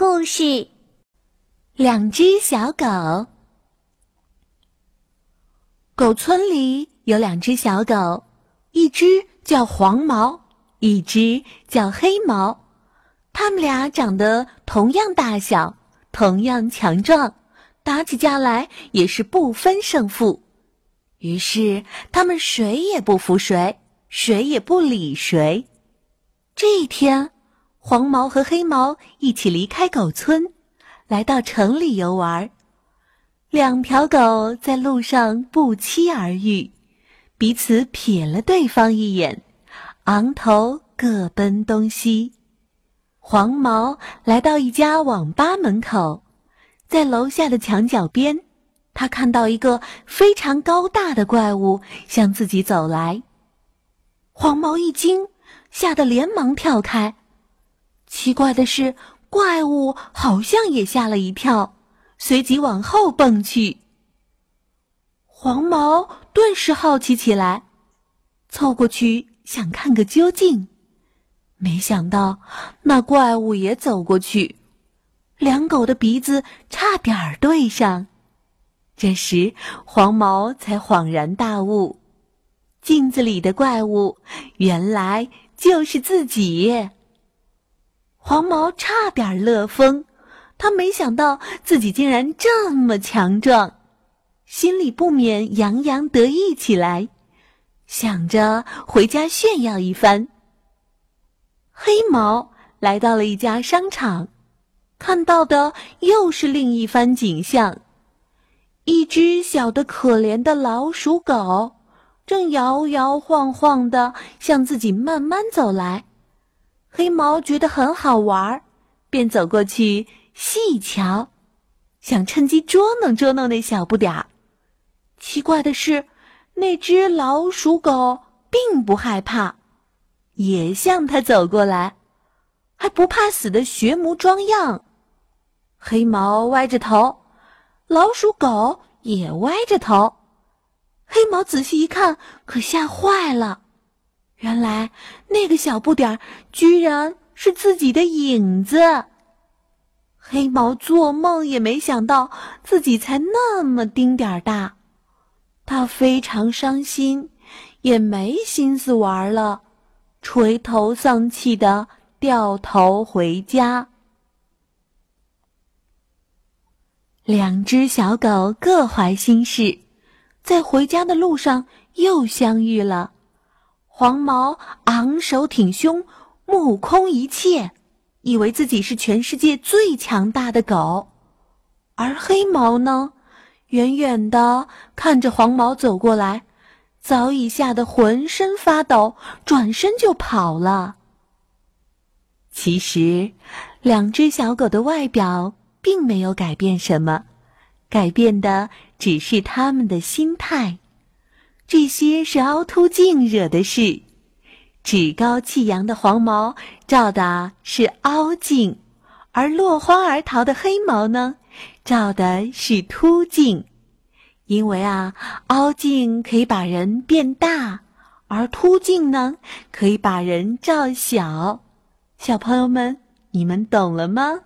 故事：两只小狗。狗村里有两只小狗，一只叫黄毛，一只叫黑毛。它们俩长得同样大小，同样强壮，打起架来也是不分胜负。于是，它们谁也不服谁，谁也不理谁。这一天。黄毛和黑毛一起离开狗村，来到城里游玩。两条狗在路上不期而遇，彼此瞥了对方一眼，昂头各奔东西。黄毛来到一家网吧门口，在楼下的墙角边，他看到一个非常高大的怪物向自己走来。黄毛一惊，吓得连忙跳开。奇怪的是，怪物好像也吓了一跳，随即往后蹦去。黄毛顿时好奇起来，凑过去想看个究竟。没想到那怪物也走过去，两狗的鼻子差点儿对上。这时，黄毛才恍然大悟：镜子里的怪物原来就是自己。黄毛差点乐疯，他没想到自己竟然这么强壮，心里不免洋洋得意起来，想着回家炫耀一番。黑毛来到了一家商场，看到的又是另一番景象：一只小的可怜的老鼠狗，正摇摇晃晃的向自己慢慢走来。黑毛觉得很好玩，便走过去细瞧，想趁机捉弄捉弄那小不点儿。奇怪的是，那只老鼠狗并不害怕，也向他走过来，还不怕死的学模装样。黑毛歪着头，老鼠狗也歪着头。黑毛仔细一看，可吓坏了。原来那个小不点儿居然是自己的影子。黑毛做梦也没想到自己才那么丁点儿大，他非常伤心，也没心思玩了，垂头丧气的掉头回家。两只小狗各怀心事，在回家的路上又相遇了。黄毛昂首挺胸，目空一切，以为自己是全世界最强大的狗；而黑毛呢，远远的看着黄毛走过来，早已吓得浑身发抖，转身就跑了。其实，两只小狗的外表并没有改变什么，改变的只是它们的心态。这些是凹凸镜惹的事，趾高气扬的黄毛照的是凹镜，而落荒而逃的黑毛呢，照的是凸镜。因为啊，凹镜可以把人变大，而凸镜呢，可以把人照小。小朋友们，你们懂了吗？